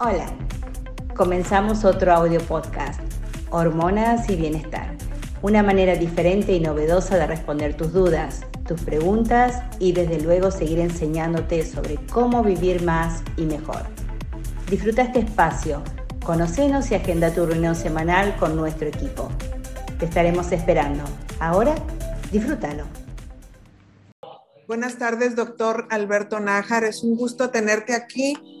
Hola, comenzamos otro audio podcast, Hormonas y Bienestar, una manera diferente y novedosa de responder tus dudas, tus preguntas y desde luego seguir enseñándote sobre cómo vivir más y mejor. Disfruta este espacio, conocenos y agenda tu reunión semanal con nuestro equipo. Te estaremos esperando. Ahora, disfrútalo. Buenas tardes, doctor Alberto Nájar. Es un gusto tenerte aquí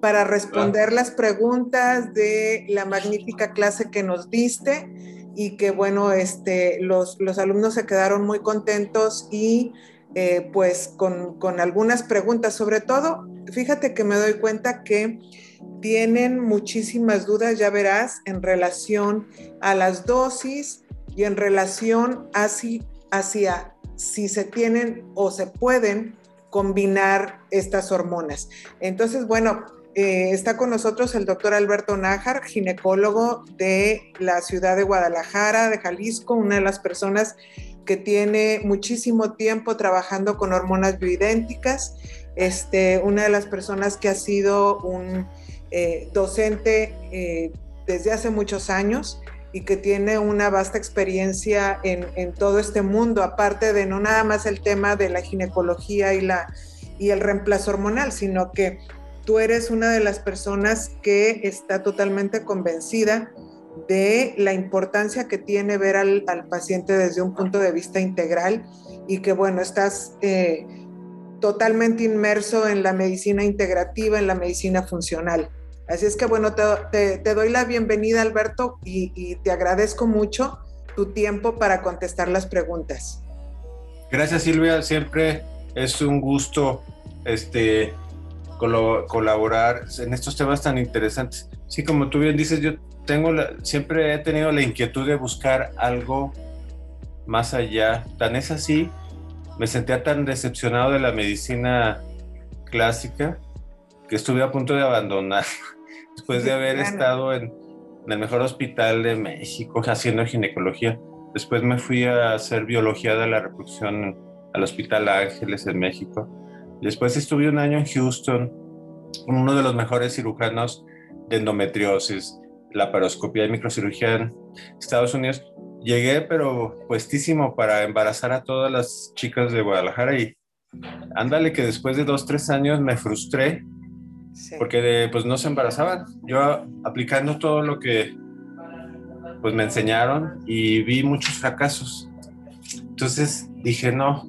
para responder las preguntas de la magnífica clase que nos diste y que bueno, este, los, los alumnos se quedaron muy contentos y eh, pues con, con algunas preguntas, sobre todo, fíjate que me doy cuenta que tienen muchísimas dudas, ya verás, en relación a las dosis y en relación hacia, hacia si se tienen o se pueden combinar estas hormonas. Entonces, bueno, eh, está con nosotros el doctor Alberto Nájar, ginecólogo de la ciudad de Guadalajara, de Jalisco, una de las personas que tiene muchísimo tiempo trabajando con hormonas bioidénticas, este, una de las personas que ha sido un eh, docente eh, desde hace muchos años y que tiene una vasta experiencia en, en, todo este mundo, aparte de no nada más el tema de la ginecología y, la, y el reemplazo hormonal, sino que tú eres una de las personas que está totalmente convencida de la importancia que tiene ver al, paciente desde un punto de vista integral y que, bueno, estás eh, totalmente inmerso en la medicina integrativa, en la medicina funcional. Así es que, bueno, te, doy la bienvenida, Alberto, y, y, te agradezco mucho tu tiempo para contestar las preguntas. Gracias, Silvia. Siempre es un gusto este, colaborar en estos temas tan interesantes. Sí, como tú bien dices, yo tengo siempre he tenido la inquietud de buscar algo más allá. Tan es así, me sentía tan decepcionado de la medicina clásica que estuve a punto de abandonar después de haber estado en, en, el mejor hospital de México haciendo ginecología. Después me fui a hacer biología de la reproducción al Hospital Ángeles en México Después estuve un año en Houston, uno de los mejores cirujanos de endometriosis, laparoscopía y microcirugía en Estados Unidos. Llegué, pero puestísimo para embarazar a todas las chicas de Guadalajara y ándale que después de dos, tres años me frustré porque pues no se embarazaban. Yo aplicando todo lo que pues me enseñaron y vi muchos fracasos. Entonces dije, no,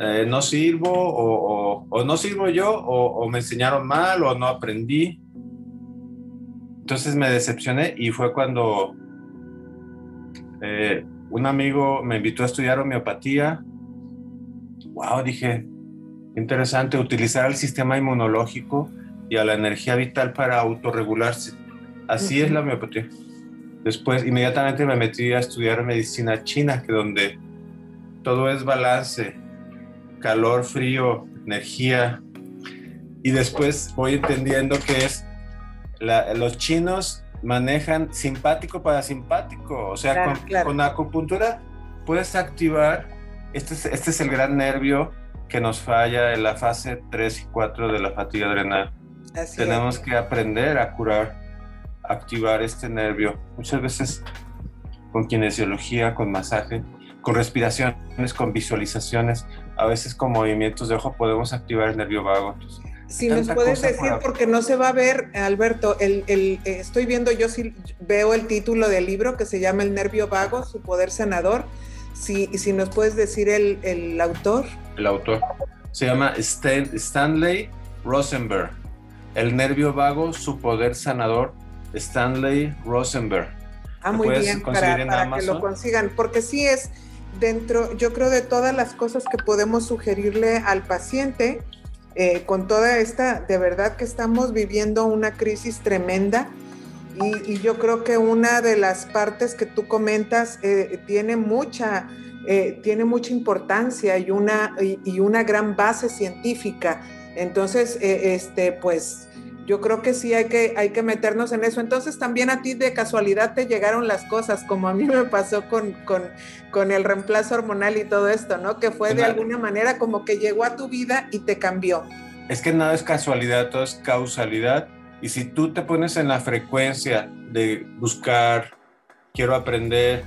eh, no sirvo o, no sirvo yo o, me enseñaron mal o no aprendí. Entonces me decepcioné y fue cuando eh, un amigo me invitó a estudiar homeopatía. Wow, dije, interesante utilizar el sistema inmunológico y a la energía vital para autorregularse. Así es la homeopatía. Después, inmediatamente me metí a estudiar medicina china, que donde todo es balance, calor, frío, energía. Y después voy entendiendo que es los chinos manejan simpático para simpático. O sea, con, acupuntura puedes activar, este es, este es el gran nervio que nos falla en la fase 3 y 4 de la fatiga adrenal. Tenemos que aprender a curar, activar este nervio. Muchas veces con kinesiología, con masaje, con respiraciones, con visualizaciones, a veces con movimientos de ojo podemos activar el nervio vago. si nos puedes decir, porque no se va a ver, Alberto, el, el, eh, estoy viendo, yo sí veo el título del libro que se llama El nervio vago, su poder sanador. Si, si nos puedes decir el, el autor. El autor se llama Stanley Rosenberg. El nervio vago, su poder sanador, Stanley Rosenberg. Ah, muy bien, para, para que lo consigan, porque sí es, dentro, yo creo, de todas las cosas que podemos sugerirle al paciente, eh, con toda esta, de verdad que estamos viviendo una crisis tremenda y, yo creo que una de las partes que tú comentas eh, tiene mucha... Eh, tiene mucha importancia y una, y, una gran base científica. Entonces, este, pues yo creo que sí hay que, hay que meternos en eso. Entonces también a ti de casualidad te llegaron las cosas, como a mí me pasó con, con, con el reemplazo hormonal y todo esto, ¿no? Que fue de alguna manera como que llegó a tu vida y te cambió. Es que nada es casualidad, todo es causalidad Y si tú te pones en la frecuencia de buscar, quiero aprender,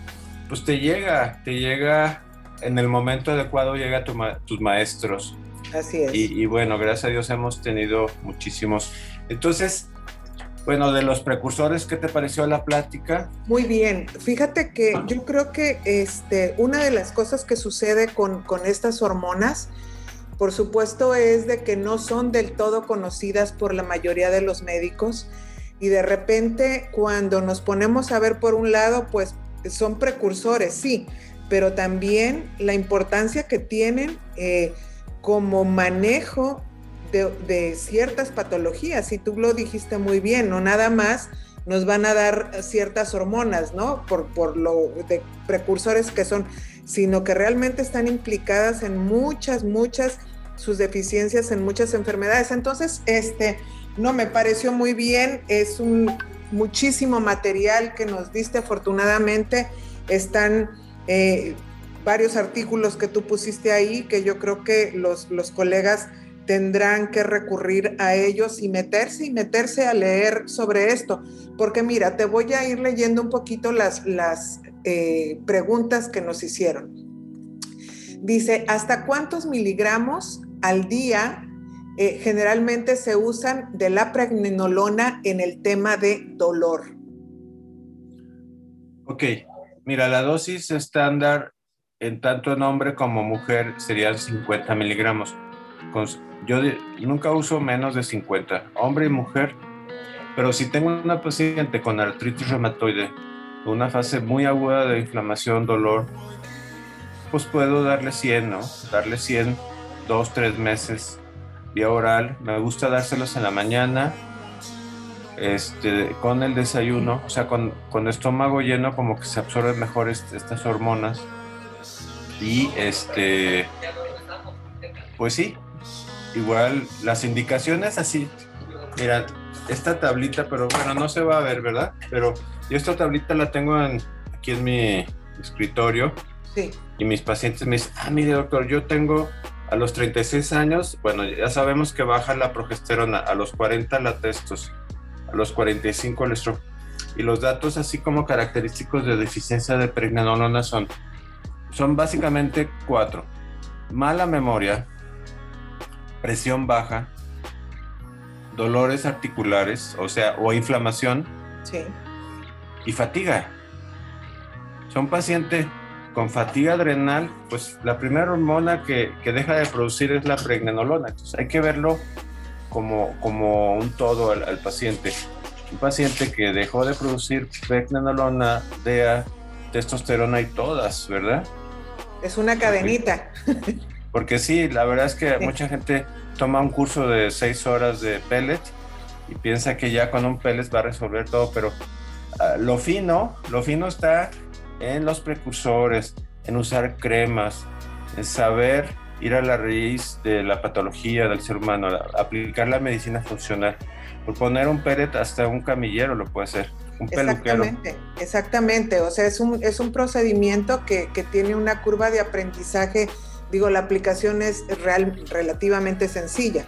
pues te llega, te llega en el momento adecuado, llega tu tus maestros. Así es. Y, bueno, gracias a Dios hemos tenido muchísimos. Entonces, bueno, de los precursores, ¿qué te pareció la plática? Muy bien. Fíjate que yo creo que este, una de las cosas que sucede con, con estas hormonas, por supuesto, es de que no son del todo conocidas por la mayoría de los médicos y de repente cuando nos ponemos a ver por un lado, pues son precursores, sí, pero también la importancia que tienen eh, como manejo de, ciertas patologías, y tú lo dijiste muy bien, no nada más nos van a dar ciertas hormonas, ¿no? Por, por lo de precursores que son, sino que realmente están implicadas en muchas, muchas, sus deficiencias en muchas enfermedades. Entonces, este, no, me pareció muy bien, es un muchísimo material que nos diste afortunadamente, están eh, varios artículos que tú pusiste ahí que yo creo que los, los colegas tendrán que recurrir a ellos y meterse y meterse a leer sobre esto. Porque mira, te voy a ir leyendo un poquito las, las eh, preguntas que nos hicieron. Dice, ¿hasta cuántos miligramos al día eh, generalmente se usan de la pregnenolona en el tema de dolor? Ok, mira, la dosis estándar en tanto en hombre como mujer serían 50 miligramos. Yo nunca uso menos de 50, hombre y mujer, pero si tengo una paciente con artritis reumatoide, una fase muy aguda de inflamación, dolor, pues puedo darle 100, ¿no? Darle 100, dos, tres meses, vía oral. Me gusta dárselos en la mañana, este, con el desayuno, o sea, con, con estómago lleno, como que se absorben mejor estas hormonas. Y este, pues sí, igual las indicaciones así. Mira, esta tablita, pero bueno, no se va a ver, ¿verdad? Pero yo esta tablita la tengo aquí en mi escritorio. Sí. Y mis pacientes me dicen, ah, mire doctor, yo tengo a los 36 años, bueno, ya sabemos que baja la progesterona, a los 40 la testos, a los 45 el estrógeno. Y los datos así como característicos de deficiencia de pregnenolona son, son básicamente cuatro. Mala memoria, presión baja, dolores articulares, o sea, o inflamación. Y fatiga. Son pacientes con fatiga adrenal, pues la primera hormona que, deja de producir es la pregnenolona. Entonces hay que verlo como, como un todo al, paciente. Un paciente que dejó de producir pregnenolona, DEA, testosterona y todas, ¿verdad? Es una cadenita. Porque sí, la verdad es que mucha gente toma un curso de seis horas de pellet y piensa que ya con un pellet va a resolver todo, pero ah, lo fino, lo fino está en los precursores, en usar cremas, en saber ir a la raíz de la patología del ser humano, aplicar la medicina funcional. Por poner un pellet, hasta un camillero lo puede hacer. Un exactamente, exactamente. O sea, es un, es un procedimiento que, que tiene una curva de aprendizaje Digo, la aplicación es real, relativamente sencilla,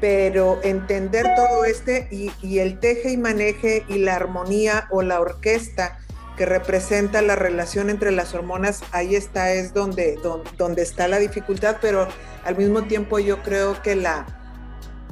pero entender todo este y, el teje y maneje y la armonía o la orquesta que representa la relación entre las hormonas, ahí está, es donde, donde, donde está la dificultad, pero al mismo tiempo yo creo que la,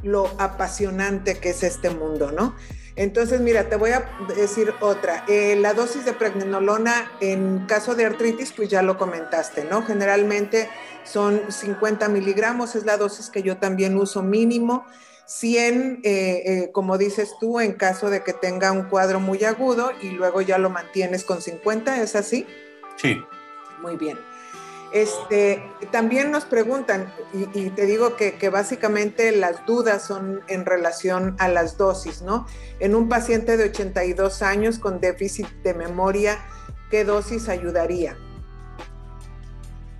lo apasionante que es este mundo, ¿no? Entonces, mira, te voy a decir otra. Eh, la dosis de pregnenolona en caso de artritis, pues ya lo comentaste, ¿no? Generalmente son 50 miligramos, es la dosis que yo también uso mínimo. 100, eh, eh, como dices tú, en caso de que tenga un cuadro muy agudo y luego ya lo mantienes con 50, ¿es así? Sí. Muy bien. Este, también nos preguntan, y, te digo que, básicamente las dudas son en relación a las dosis, ¿no? En un paciente de 82 años con déficit de memoria, ¿qué dosis ayudaría?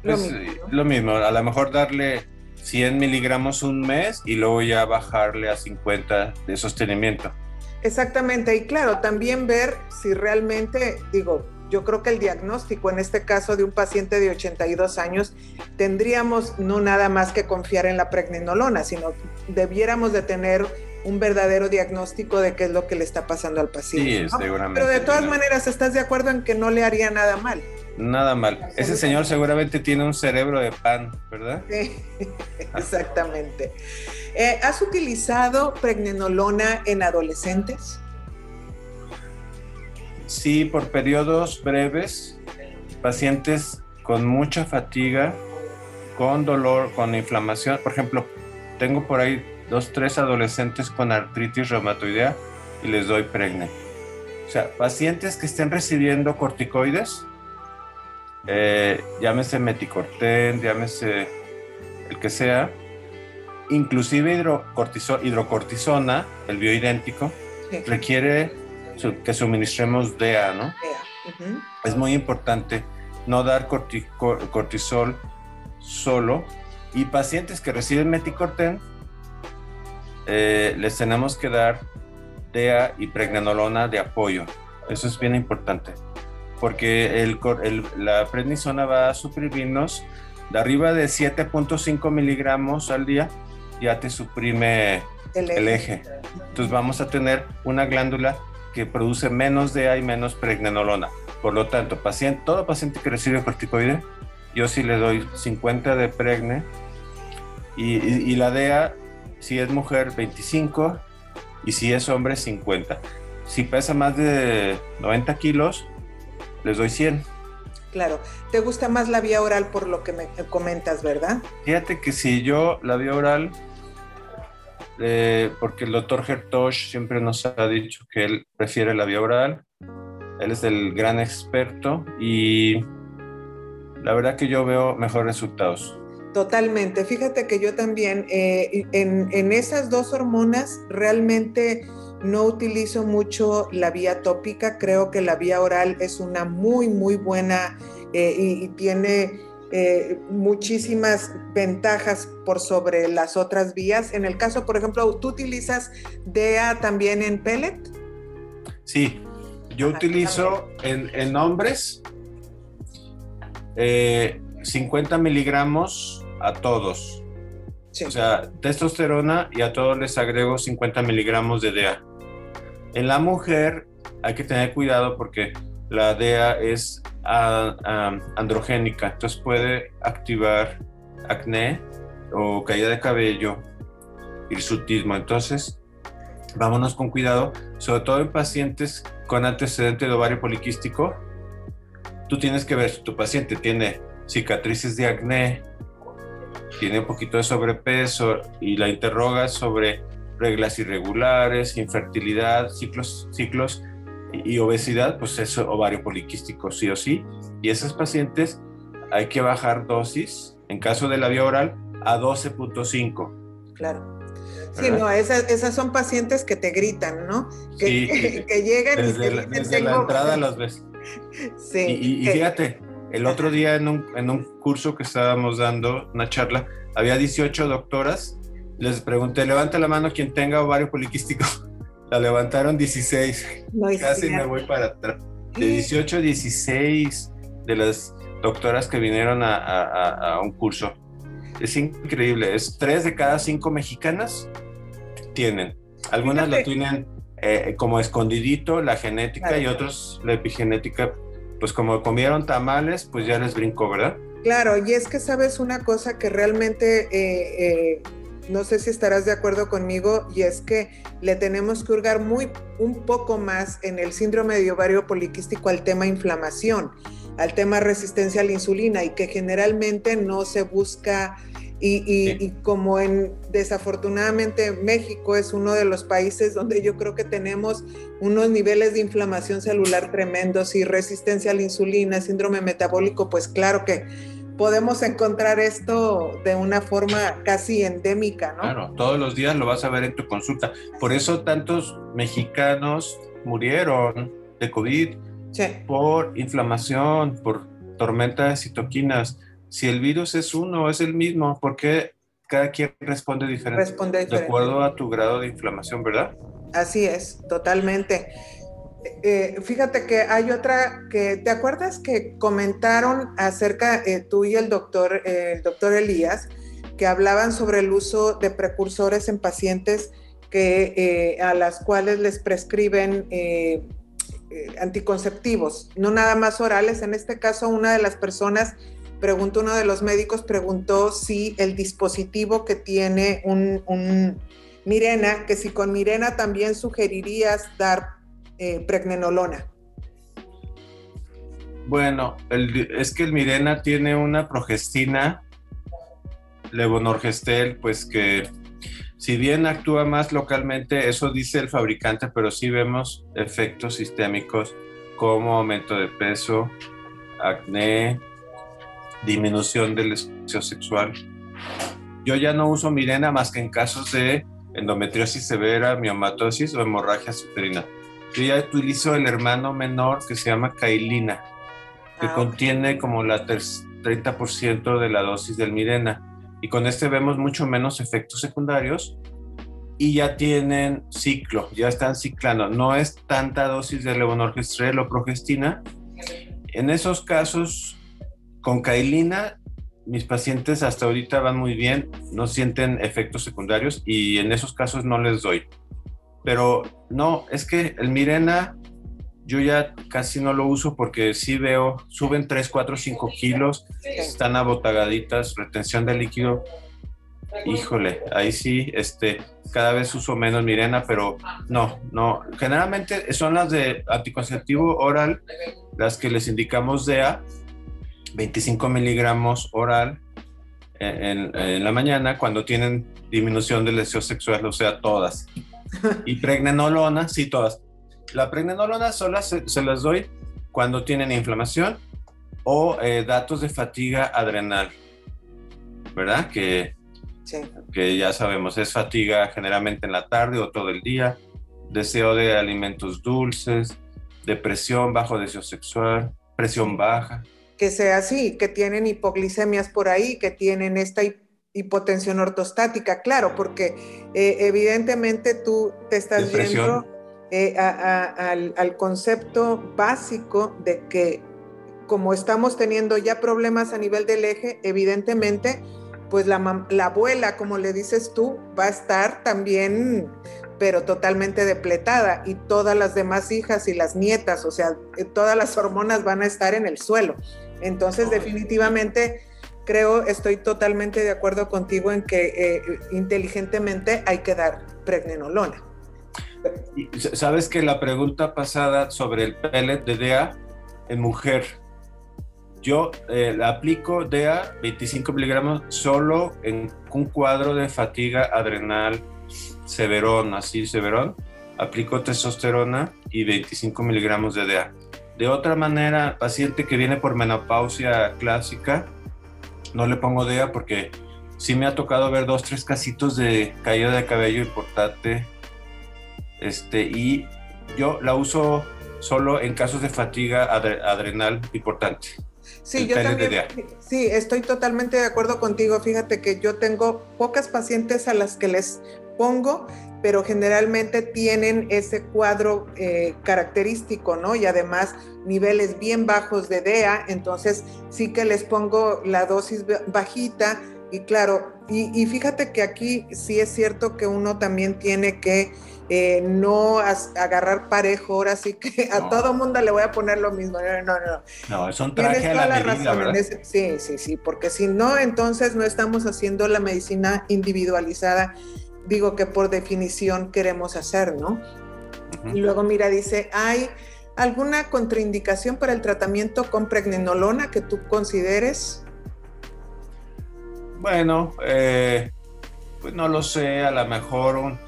Lo, pues, mismo, lo mismo, a lo mejor darle 100 miligramos un mes y luego ya bajarle a 50 de sostenimiento. Exactamente, y claro, también ver si realmente, digo, yo creo que el diagnóstico en este caso de un paciente de 82 años tendríamos no nada más que confiar en la pregnenolona, sino debiéramos de tener un verdadero diagnóstico de qué es lo que le está pasando al paciente. Sí, seguramente. Pero de todas maneras, ¿estás de acuerdo en que no le haría nada mal? Nada mal. Ese señor seguramente tiene un cerebro de pan, ¿verdad? Sí, exactamente. Eh, ¿Has utilizado pregnenolona en adolescentes? Sí, por periodos breves, pacientes con mucha fatiga, con dolor, con inflamación. Por ejemplo, tengo por ahí dos, tres adolescentes con artritis reumatoidea y les doy pregne. O sea, pacientes que estén recibiendo corticoides, eh, llámese meticorten, llámese el que sea, inclusive hidrocortisona, el bioidéntico, requiere que suministremos DEA, ¿no? Es muy importante no dar cortisol solo y pacientes que reciben meticorten eh, les tenemos que dar DEA y pregnenolona de apoyo. Eso es bien importante, porque el, la prednisona va a suprimirnos de arriba de 7.5 miligramos al día, ya te suprime el eje. Entonces vamos a tener una glándula que produce menos DEA y menos pregnenolona. Por lo tanto, paciente, todo paciente que recibe corticoide, yo sí le doy 50 de pregne y, y la DEA si es mujer 25 y si es hombre 50. Si pesa más de 90 kilos, les doy 100. Claro, te gusta más la vía oral por lo que me comentas, ¿verdad? Fíjate que si yo la vía oral, eh, porque el doctor Hertosh siempre nos ha dicho que él prefiere la vía oral, él es el gran experto y la verdad que yo veo mejores resultados. Totalmente. Fíjate que yo también eh, en, esas dos hormonas realmente no utilizo mucho la vía tópica. Creo que la vía oral es una muy, muy buena eh, y, tiene eh, muchísimas ventajas por sobre las otras vías. En el caso, por ejemplo, ¿tú utilizas DEA también en pellet? Sí, yo utilizo en, en hombres 50 miligramos a todos. O sea, testosterona y a todos les agrego 50 miligramos de DEA. En la mujer hay que tener cuidado porque la DEA es androgénica, entonces puede activar acné o caída de cabello, hirsutismo. Entonces, vámonos con cuidado, sobre todo en pacientes con antecedente de ovario poliquístico. Tú tienes que ver si tu paciente tiene cicatrices de acné, tiene un poquito de sobrepeso y la interroga sobre reglas irregulares, infertilidad, ciclos, ciclos y obesidad, pues es ovario poliquístico sí o sí. Y esos pacientes hay que bajar dosis, en caso de la vía oral, a 12.5. Claro. Sí, no, esas, son pacientes que te gritan, ¿no? Que, sí, que, llegan desde y te la, desde la entrada las ves. Sí. Y, y fíjate, el otro día en un, en un curso que estábamos dando, una charla, había 18 doctoras. Les pregunté, levanta la mano quien tenga ovario poliquístico. La levantaron 16. Casi me voy para atrás. De 18 a 16 de las doctoras que vinieron a, a, un curso. Es increíble. Es tres de cada cinco mexicanas tienen. Algunas lo tienen eh, como escondidito, la genética, y otros la epigenética pues como comieron tamales, pues ya les brincó, ¿verdad? Claro, y es que sabes una cosa que realmente, eh, eh, no sé si estarás de acuerdo conmigo, y es que le tenemos que hurgar muy, un poco más en el síndrome de ovario poliquístico al tema inflamación, al tema resistencia a la insulina, y que generalmente no se busca y, como en desafortunadamente México es uno de los países donde yo creo que tenemos unos niveles de inflamación celular tremendos y resistencia a la insulina, síndrome metabólico, pues claro que podemos encontrar esto de una forma casi endémica, ¿no? Claro, todos los días lo vas a ver en tu consulta. Por eso tantos mexicanos murieron de COVID por inflamación, por tormenta de citoquinas si el virus es uno, es el mismo, porque cada quien responde diferente, responde de acuerdo a tu grado de inflamación, ¿verdad? Así es, totalmente. Eh, fíjate que hay otra que, ¿te acuerdas que comentaron acerca, eh, tú y el doctor, eh, el doctor Elías, que hablaban sobre el uso de precursores en pacientes que, eh, a las cuales les prescriben anticonceptivos, no nada más orales. En este caso, una de las personas preguntó, uno de los médicos preguntó si el dispositivo que tiene un, Mirena, que si con Mirena también sugerirías dar pregnenolona. Bueno, es que el Mirena tiene una progestina, levonorgestel, pues que si bien actúa más localmente, eso dice el fabricante, pero sí vemos efectos sistémicos como aumento de peso, acné, disminución del deseo sexual. Yo ya no uso Mirena más que en casos de endometriosis severa, miomatosis o hemorragia uterina. Yo ya utilizo el hermano menor que se llama Kailina que ah, contiene como la 30% de la dosis del Mirena. Y con este vemos mucho menos efectos secundarios y ya tienen ciclo, ya están ciclando. No es tanta dosis de levonorgestrel o progestina. En esos casos, con cailina, mis pacientes hasta ahorita van muy bien, no sienten efectos secundarios y en esos casos no les doy. Pero no, es que el Mirena yo ya casi no lo uso porque sí veo, suben 3, 4, 5 kilos, están abotagaditas, retención de líquido. Híjole, ahí sí, este, cada vez uso menos Mirena, pero no, no. Generalmente son las de anticonceptivo oral, las que les indicamos DEA, 25 miligramos oral en, en, la mañana cuando tienen disminución del deseo sexual, o sea, todas. Y pregnenolona, sí, todas. La pregnenolona sola se, las doy cuando tienen inflamación o eh, datos de fatiga adrenal, ¿verdad? Que, que ya sabemos, es fatiga generalmente en la tarde o todo el día, deseo de alimentos dulces, depresión, bajo deseo sexual, presión baja. Que sea así, que tienen hipoglicemias por ahí, que tienen esta hipotensión ortostática, claro, porque eh, evidentemente tú te estás viendo eh, al, concepto básico de que como estamos teniendo ya problemas a nivel del eje, evidentemente, pues la, la abuela, como le dices tú, va a estar también, pero totalmente depletada y todas las demás hijas y las nietas, o sea, eh, todas las hormonas van a estar en el suelo. Entonces, definitivamente, creo, estoy totalmente de acuerdo contigo en que eh, inteligentemente hay que dar pregnenolona. Sabes que la pregunta pasada sobre el pellet de DEA en mujer, yo eh, aplico DEA 25 miligramos solo en un cuadro de fatiga adrenal severón, así severón. Aplico testosterona y 25 miligramos de DEA. De otra manera, paciente que viene por menopausia clásica, no le pongo DEA porque sí me ha tocado ver dos, tres casitos de caída de cabello importante este, y yo la uso solo en casos de fatiga adrenal importante. Sí, yo también, sí, estoy totalmente de acuerdo contigo. Fíjate que yo tengo pocas pacientes a las que les pongo, pero generalmente tienen ese cuadro eh, característico, ¿no? Y además niveles bien bajos de DEA, entonces sí que les pongo la dosis bajita y claro, y fíjate que aquí sí es cierto que uno también tiene que eh, no agarrar parejo, ahora sí que a todo mundo le voy a poner lo mismo. No, no, no. No, es un traje a la, la medida, sí, sí, sí, porque si no, entonces no estamos haciendo la medicina individualizada, digo que por definición queremos hacer, ¿no? Y luego, mira, dice, ¿hay alguna contraindicación para el tratamiento con pregnenolona que tú consideres? Bueno, eh, pues no lo sé, a lo mejor un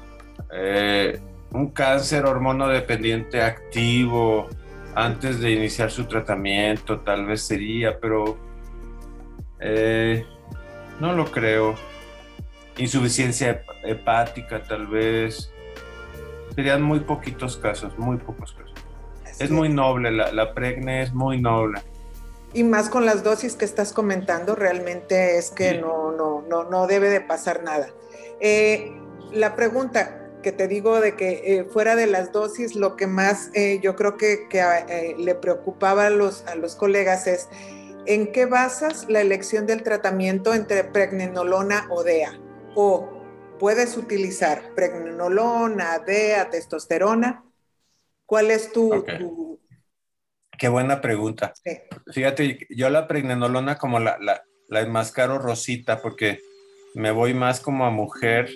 eh, un cáncer hormonodependiente activo antes de iniciar su tratamiento, tal vez sería, pero eh, no lo creo. Insuficiencia hepática, tal vez. Serían muy poquitos casos, muy pocos casos. Es muy noble, la, la pregne es muy noble. Y más con las dosis que estás comentando, realmente es que no, no, no, no debe de pasar nada. Eh, la pregunta, que te digo de que eh, fuera de las dosis, lo que más eh, yo creo que, eh, le preocupaba a los, a los colegas es en qué basas la elección del tratamiento entre pregnenolona o DEA o puedes utilizar pregnenolona, DEA, testosterona. ¿Cuál es tu, Qué buena pregunta. Fíjate, yo la pregnenolona como la, la, la enmascaro rosita porque me voy más como a mujer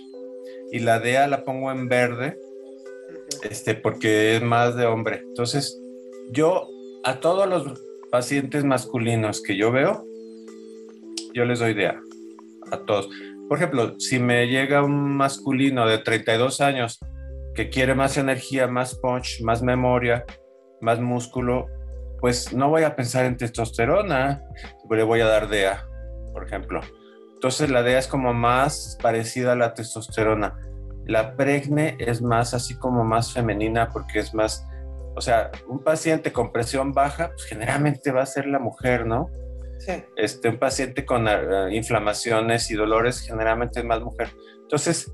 y la DEA la pongo en verde este, porque es más de hombre. Entonces, yo a todos los pacientes masculinos que yo veo, yo les doy DEA, a todos. Por ejemplo, si me llega un masculino de 32 años que quiere más energía, más punch, más memoria, más músculo, pues no voy a pensar en testosterona, le voy a dar DEA, por ejemplo. Entonces la DEA es como más parecida a la testosterona. La pregne es más así como más femenina porque es más, o sea, un paciente con presión baja, pues generalmente va a ser la mujer, ¿no? Este, un paciente con uh, inflamaciones y dolores generalmente es más mujer. Entonces,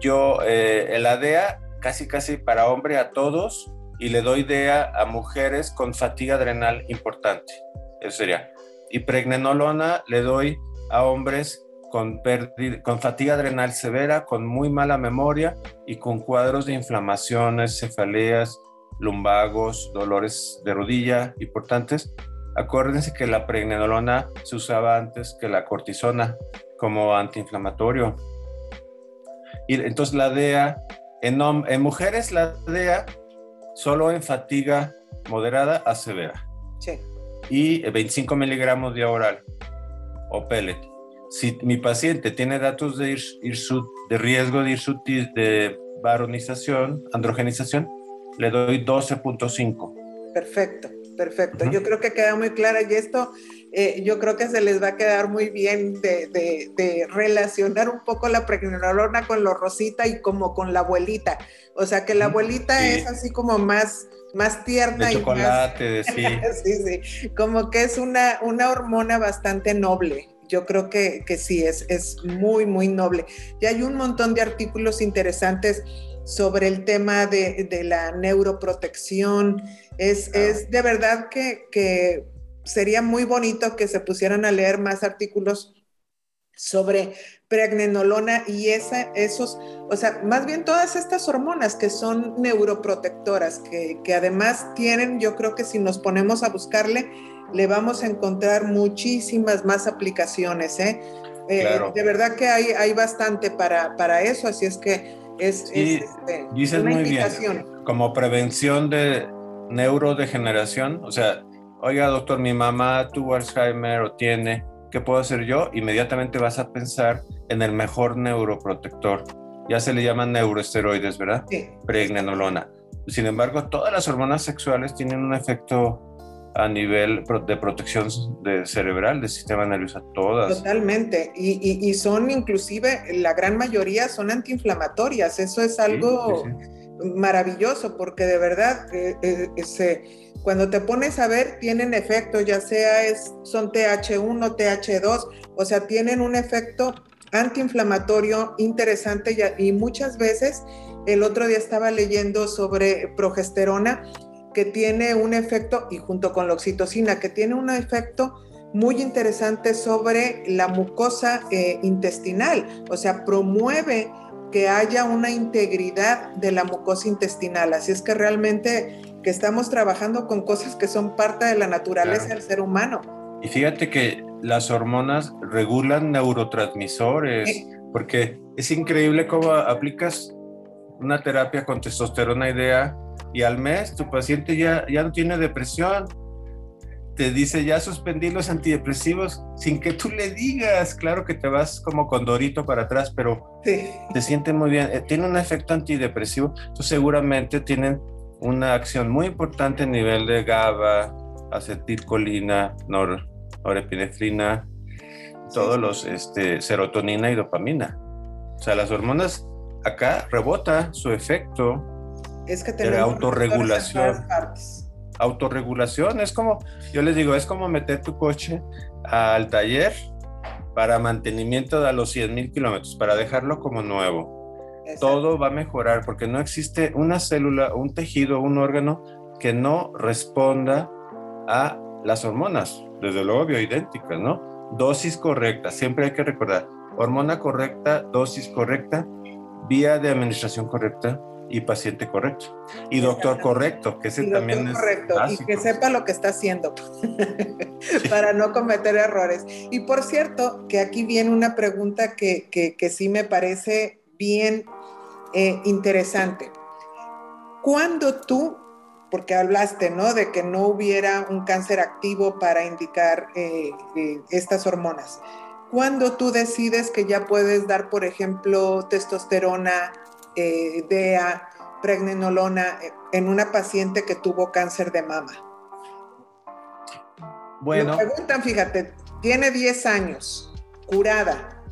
yo, eh, el ADEA casi casi para hombre a todos y le doy DEA a mujeres con fatiga adrenal importante. Eso sería. Y pregnenolona le doy a hombres con, con fatiga adrenal severa, con muy mala memoria y con cuadros de inflamaciones, cefaleas, lumbagos, dolores de rodilla importantes. Acuérdense que la pregnenolona se usaba antes que la cortisona como antiinflamatorio. Y entonces la DEA, en, en mujeres la DEA solo en fatiga moderada a severa. Sí. Y 25 miligramos de oral o pellet. Si mi paciente tiene datos de, de riesgo de hirsutis, de varonización, androgenización, le doy 12.5. Perfecto, perfecto. Yo creo que queda muy clara y esto eh, yo creo que se les va a quedar muy bien de, de, relacionar un poco la pregnenolona con lo rosita y como con la abuelita. O sea, que la abuelita es así como más más tierna de chocolate, y sí. sí, sí, como que es una, una hormona bastante noble. Yo creo que, que sí, es, es muy, muy noble. Y hay un montón de artículos interesantes sobre el tema de, de la neuroprotección. Es, es de verdad que, que, sería muy bonito que se pusieran a leer más artículos sobre pregnenolona y esa, esos, o sea, más bien todas estas hormonas que son neuroprotectoras, que, que además tienen, yo creo que si nos ponemos a buscarle, le vamos a encontrar muchísimas más aplicaciones. ¿eh? eh de verdad que hay, hay bastante para, para eso, así es que es, este, una invitación. Como prevención de neurodegeneración, o sea, oiga doctor, mi mamá tuvo Alzheimer o tiene, ¿qué puedo hacer yo? Inmediatamente vas a pensar en el mejor neuroprotector. Ya se le llaman neuroesteroides, ¿verdad? Sí. Pregnenolona. Sin embargo, todas las hormonas sexuales tienen un efecto a nivel de protección de cerebral del sistema nervioso, todas. Totalmente, y, y, son inclusive, la gran mayoría son antiinflamatorias, eso es algo maravilloso, porque de verdad, eh, eh, cuando te pones a ver, tienen efecto, ya sea es, son TH1, TH2, o sea, tienen un efecto antiinflamatorio interesante y, y muchas veces, el otro día estaba leyendo sobre progesterona, que tiene un efecto, y junto con la oxitocina, que tiene un efecto muy interesante sobre la mucosa eh, intestinal, o sea, promueve que haya una integridad de la mucosa intestinal. Así es que realmente que estamos trabajando con cosas que son parte de la naturaleza del ser humano. Y fíjate que las hormonas regulan neurotransmisores, porque es increíble cómo aplicas una terapia con testosterona idea y al mes tu paciente ya, ya no tiene depresión. Te dice, ya suspendí los antidepresivos sin que tú le digas. Claro que te vas como con Dorito para atrás, pero te siente muy bien. Eh, tiene un efecto antidepresivo. Entonces seguramente tienen una acción muy importante a nivel de GABA, acetilcolina, nor, norepinefrina, todos los, este, serotonina y dopamina. O sea, las hormonas acá rebota su efecto es que tenemos autorregulación. Autorregulación, es como, yo les digo, es como meter tu coche al taller para mantenimiento a los 100 mil kilómetros, para dejarlo como nuevo. Todo va a mejorar porque no existe una célula, un tejido, un órgano que no responda a las hormonas, desde luego bioidénticas, ¿no? Dosis correcta, siempre hay que recordar, hormona correcta, dosis correcta, vía de administración correcta y paciente correcto. Y doctor correcto, que ese también es correcto, y que sepa lo que está haciendo para no cometer errores. Y por cierto, que aquí viene una pregunta que, que, sí me parece bien eh, interesante. ¿Cuándo tú, porque hablaste, ¿no? De que no hubiera un cáncer activo para indicar eh, eh, estas hormonas. ¿Cuándo tú decides que ya puedes dar, por ejemplo, testosterona, eh, DEA, pregnenolona en una paciente que tuvo cáncer de mama? Bueno. Me preguntan, fíjate, tiene 10 años, curada.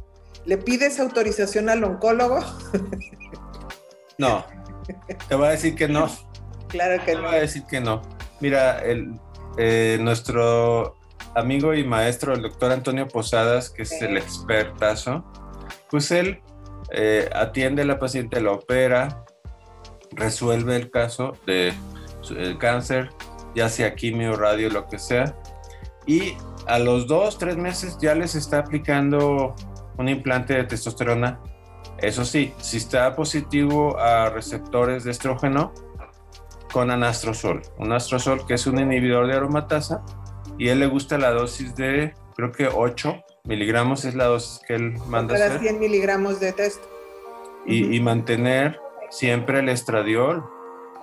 ¿Le pides autorización al oncólogo? No. Te voy a decir que no. Claro que no. Te voy a decir que no. Mira, el, eh, nuestro amigo y maestro, el doctor Antonio Posadas, que es el expertazo, pues él eh, atiende a la paciente, la opera, resuelve el caso de el cáncer, ya sea quimio, radio, lo que sea, y a los dos, tres meses ya les está aplicando un implante de testosterona eso sí, si está positivo a receptores de estrógeno, con anastrozol. Un anastrozol que es un inhibidor de aromatasa y a él le gusta la dosis de, creo que 8 miligramos es la dosis que él manda Para 100 miligramos de testo. Y, mantener siempre el estradiol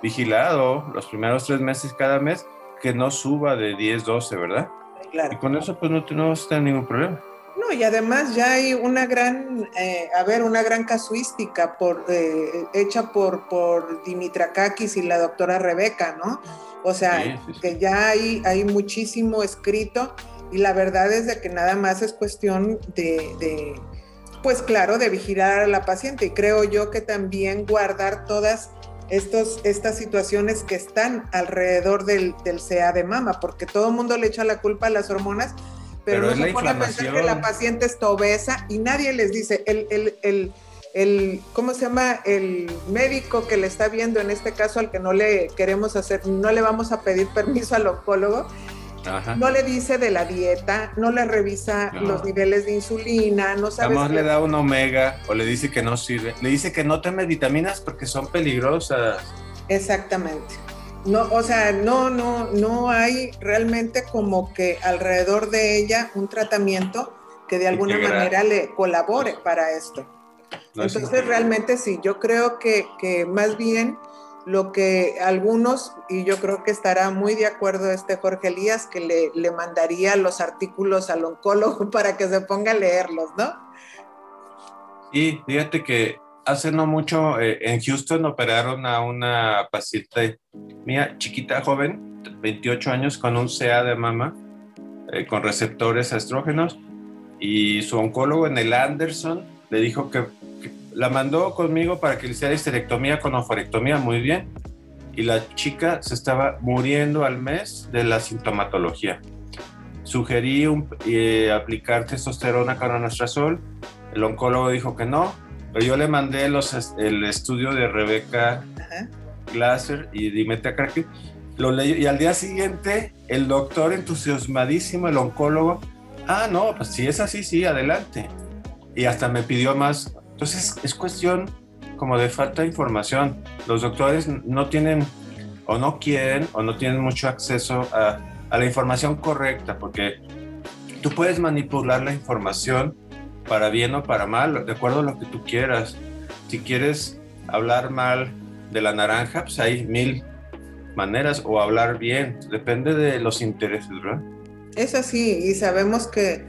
vigilado los primeros tres meses cada mes, que no suba de 10, 12, ¿verdad? Claro. Y con eso pues no tenemos ningún problema. No, y además ya hay una gran, eh, a ver, una gran casuística por, eh, hecha por, por Dimitrakakis y la doctora Rebeca, ¿no? O sea, que ya hay, hay muchísimo escrito y la verdad es de que nada más es cuestión de, pues claro, de vigilar a la paciente. Y creo yo que también guardar todas estos, estas situaciones que están alrededor del, del CA de mama, porque todo el mundo le echa la culpa a las hormonas, pero, no se pone a pensar que la paciente está obesa y nadie les dice, el, el, el, el, ¿cómo se llama? El médico que le está viendo, en este caso al que no le queremos hacer, no le vamos a pedir permiso al oncólogo, no le dice de la dieta, no le revisa los niveles de insulina, no sabe. Además le da un omega o le dice que no sirve, le dice que no tome vitaminas porque son peligrosas. Exactamente. No, o sea, no, no, no hay realmente como que alrededor de ella un tratamiento que de alguna manera le colabore para esto. Entonces, realmente sí, yo creo que, que, más bien lo que algunos, y yo creo que estará muy de acuerdo este Jorge Elías, que le, le mandaría los artículos al oncólogo para que se ponga a leerlos, ¿no? Sí, fíjate que hace no mucho eh, en Houston operaron a una paciente mía, chiquita, joven, 28 años, con un CA de mama, eh, con receptores a estrógenos, y su oncólogo en el Anderson le dijo que, la mandó conmigo para que le hiciera histerectomía con oforectomía, muy bien, y la chica se estaba muriendo al mes de la sintomatología. Sugerí eh, aplicar testosterona con anastrozol, el oncólogo dijo que no, pero yo le mandé los, el estudio de Rebeca Glasser y Dimitri Krakin. Lo leyó y al día siguiente el doctor entusiasmadísimo, el oncólogo, ah, no, pues si es así, sí, adelante. Y hasta me pidió más. Entonces es cuestión como de falta de información. Los doctores no tienen o no quieren o no tienen mucho acceso a, a la información correcta porque tú puedes manipular la información para bien o para mal, de acuerdo a lo que tú quieras. Si quieres hablar mal de la naranja, pues hay mil maneras, o hablar bien, depende de los intereses, ¿verdad? Es así, y sabemos que,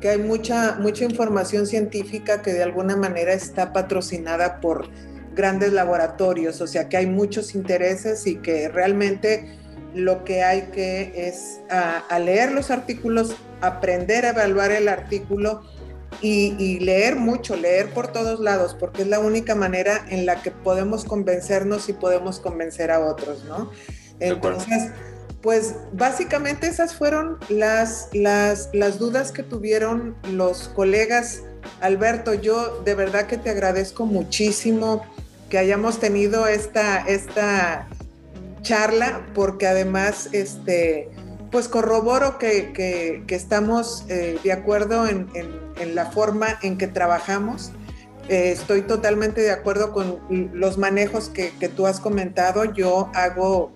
que hay mucha, mucha información científica que de alguna manera está patrocinada por grandes laboratorios, o sea que hay muchos intereses y que realmente lo que hay que es a leer los artículos, aprender a evaluar el artículo y, leer mucho, leer por todos lados, porque es la única manera en la que podemos convencernos y podemos convencer a otros, ¿no? Entonces, pues básicamente esas fueron las, las, las dudas que tuvieron los colegas. Alberto, yo de verdad que te agradezco muchísimo que hayamos tenido esta, esta charla, porque además, este, pues corroboro que, que, estamos eh, de acuerdo en la forma en que trabajamos. Eh, estoy totalmente de acuerdo con los manejos que, que tú has comentado. Yo hago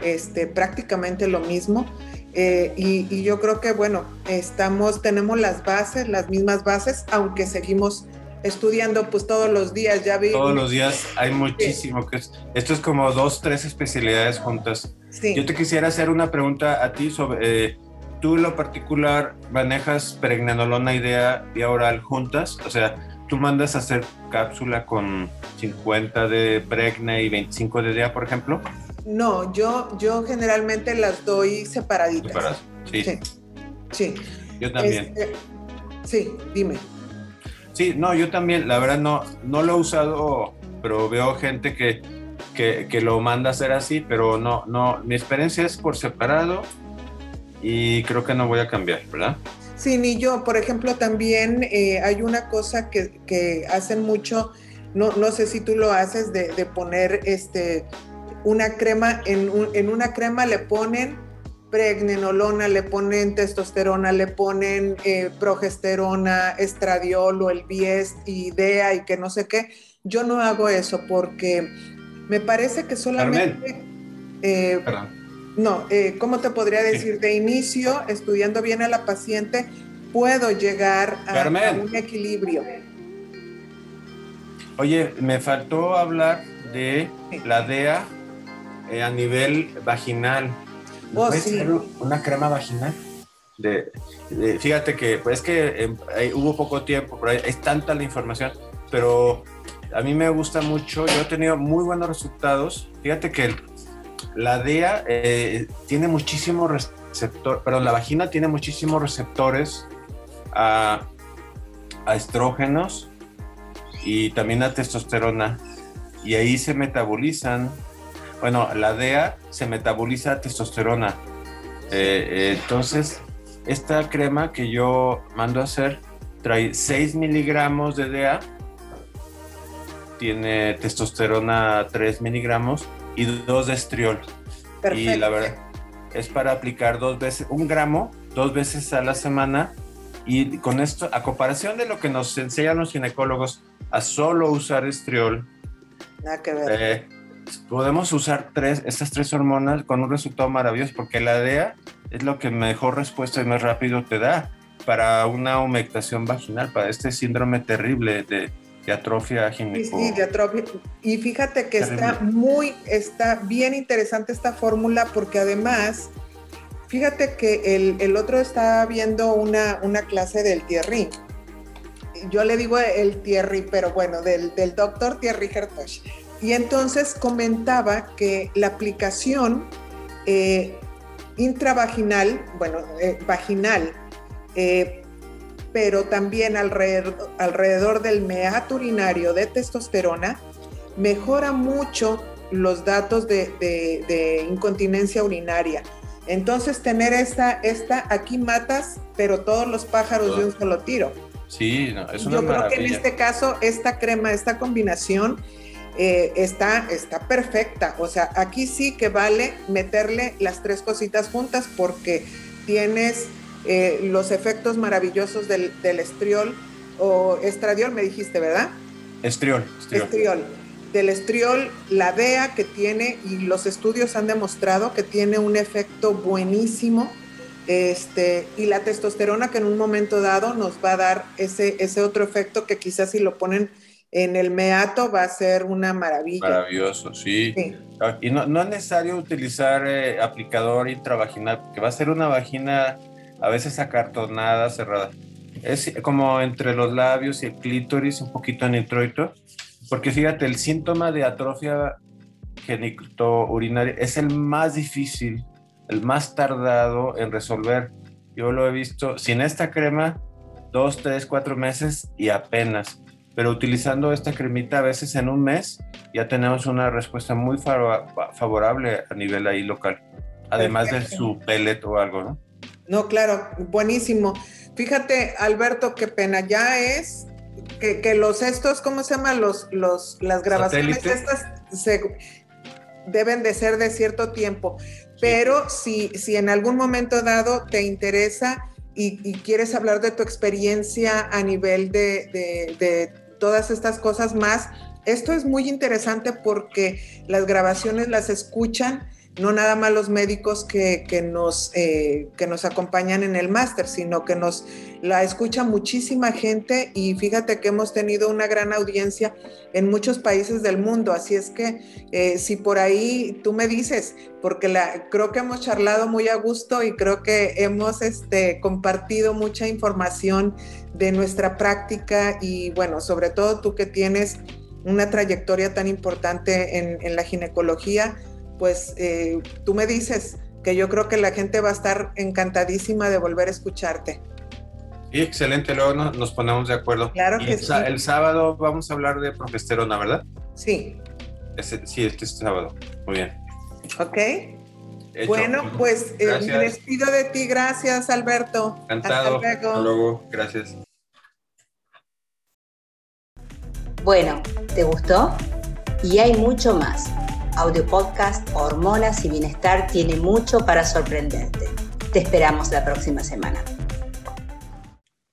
este, prácticamente lo mismo. Eh, y, y, yo creo que, bueno, estamos, tenemos las bases, las mismas bases, aunque seguimos estudiando pues todos los días, ya vi. Todos los días hay muchísimo que esto es como dos, tres especialidades juntas. Sí. Yo te quisiera hacer una pregunta a ti sobre, eh, tú en lo particular manejas pregnenolona idea y oral juntas, o sea, tú mandas a hacer cápsula con 50 de pregne y 25 de DEA, por ejemplo. No, yo, yo generalmente las doy separaditas. Sí. sí. sí. Yo también. Este, sí, dime. Sí, no, yo también, la verdad no, no lo he usado, pero veo gente que, que, que, lo manda a hacer así, pero no, no, mi experiencia es por separado y creo que no voy a cambiar, ¿verdad? Sí, ni yo. Por ejemplo, también eh, hay una cosa que, que hacen mucho, no, no, sé si tú lo haces, de, de poner este, una crema, en, un, en una crema le ponen pregnenolona, le ponen testosterona, le ponen eh, progesterona, estradiol o el bies, idea y que no sé qué. Yo no hago eso porque me parece que solamente... Eh, no, eh, ¿cómo te podría decir? Sí. De inicio, estudiando bien a la paciente, puedo llegar a, a un equilibrio. Oye, me faltó hablar de la DEA eh, a nivel vaginal. Oh, sí. una crema vaginal? De, de, fíjate que pues es que eh, hubo poco tiempo, pero es tanta la información, pero a mí me gusta mucho, yo he tenido muy buenos resultados. Fíjate que el, la DEA eh, tiene muchísimos receptores, perdón, la vagina tiene muchísimos receptores a, a estrógenos y también a testosterona, y ahí se metabolizan bueno, la DEA se metaboliza testosterona. Eh, eh, entonces, esta crema que yo mando a hacer trae 6 miligramos de DEA, tiene testosterona 3 miligramos y 2 de estriol. Perfecto. Y la verdad, es para aplicar dos veces, un gramo, dos veces a la semana. Y con esto, a comparación de lo que nos enseñan los ginecólogos a solo usar estriol, Nada que ver. Eh, podemos usar tres, estas tres hormonas con un resultado maravilloso, porque la DEA es lo que mejor respuesta y más rápido te da para una humectación vaginal, para este síndrome terrible de, de atrofia gineco. Sí, de atrofia. Y fíjate que terrible. está muy, está bien interesante esta fórmula, porque además, fíjate que el, el otro estaba viendo una, una clase del Thierry. Yo le digo el Thierry, pero bueno, del, del doctor Thierry Hertosh y entonces comentaba que la aplicación eh, intravaginal, bueno, eh, vaginal, eh, pero también alrededor, alrededor del meato urinario de testosterona, mejora mucho los datos de, de, de, incontinencia urinaria. Entonces, tener esta, esta, aquí matas, pero todos los pájaros de un solo tiro. Sí, no, es una Yo maravilla. creo que en este caso, esta crema, esta combinación, eh, está, está perfecta. O sea, aquí sí que vale meterle las tres cositas juntas porque tienes eh, los efectos maravillosos del, del, estriol o estradiol, me dijiste, ¿verdad? Estriol, estriol. Estriol. Del estriol, la DEA que tiene, y los estudios han demostrado que tiene un efecto buenísimo. Este, y la testosterona que en un momento dado nos va a dar ese, ese otro efecto que quizás si lo ponen en el meato va a ser una maravilla. Maravilloso, sí. sí. Y no, no, es necesario utilizar eh, aplicador intravaginal, porque va a ser una vagina a veces acartonada, cerrada. Es como entre los labios y el clítoris, un poquito en introito, porque fíjate, el síntoma de atrofia genitourinaria es el más difícil, el más tardado en resolver. Yo lo he visto sin esta crema, dos, tres, cuatro meses y apenas pero utilizando esta cremita a veces en un mes ya tenemos una respuesta muy favorable a nivel ahí local, además Perfecto. de su pellet o algo, ¿no? No, claro, buenísimo. Fíjate, Alberto, qué pena, ya es que, que los estos, ¿cómo se llaman? Los, los, las grabaciones ¿Satélite? estas se, deben de ser de cierto tiempo, pero sí. si, si en algún momento dado te interesa, y, quieres hablar de tu experiencia a nivel de, de todas estas cosas más, esto es muy interesante porque las grabaciones las escuchan no nada más los médicos que, nos, eh, que nos acompañan en el máster, sino que nos la escucha muchísima gente y fíjate que hemos tenido una gran audiencia en muchos países del mundo. Así es que eh, si por ahí tú me dices, porque la, creo que hemos charlado muy a gusto y creo que hemos este, compartido mucha información de nuestra práctica y bueno, sobre todo tú que tienes una trayectoria tan importante en la ginecología pues eh, tú me dices que yo creo que la gente va a estar encantadísima de volver a escucharte. Sí, excelente, luego nos, ponemos de acuerdo. Claro que el, sí. El sábado vamos a hablar de progesterona, ¿verdad? Sí. sí, este, sábado. Muy bien. Ok. Bueno, pues eh, me despido de ti. Gracias, Alberto. Encantado. Hasta luego. Hasta luego. Gracias. Bueno, ¿te gustó? Y hay mucho más audio podcast Hormonas y Bienestar tiene mucho para sorprenderte. Te esperamos la próxima semana.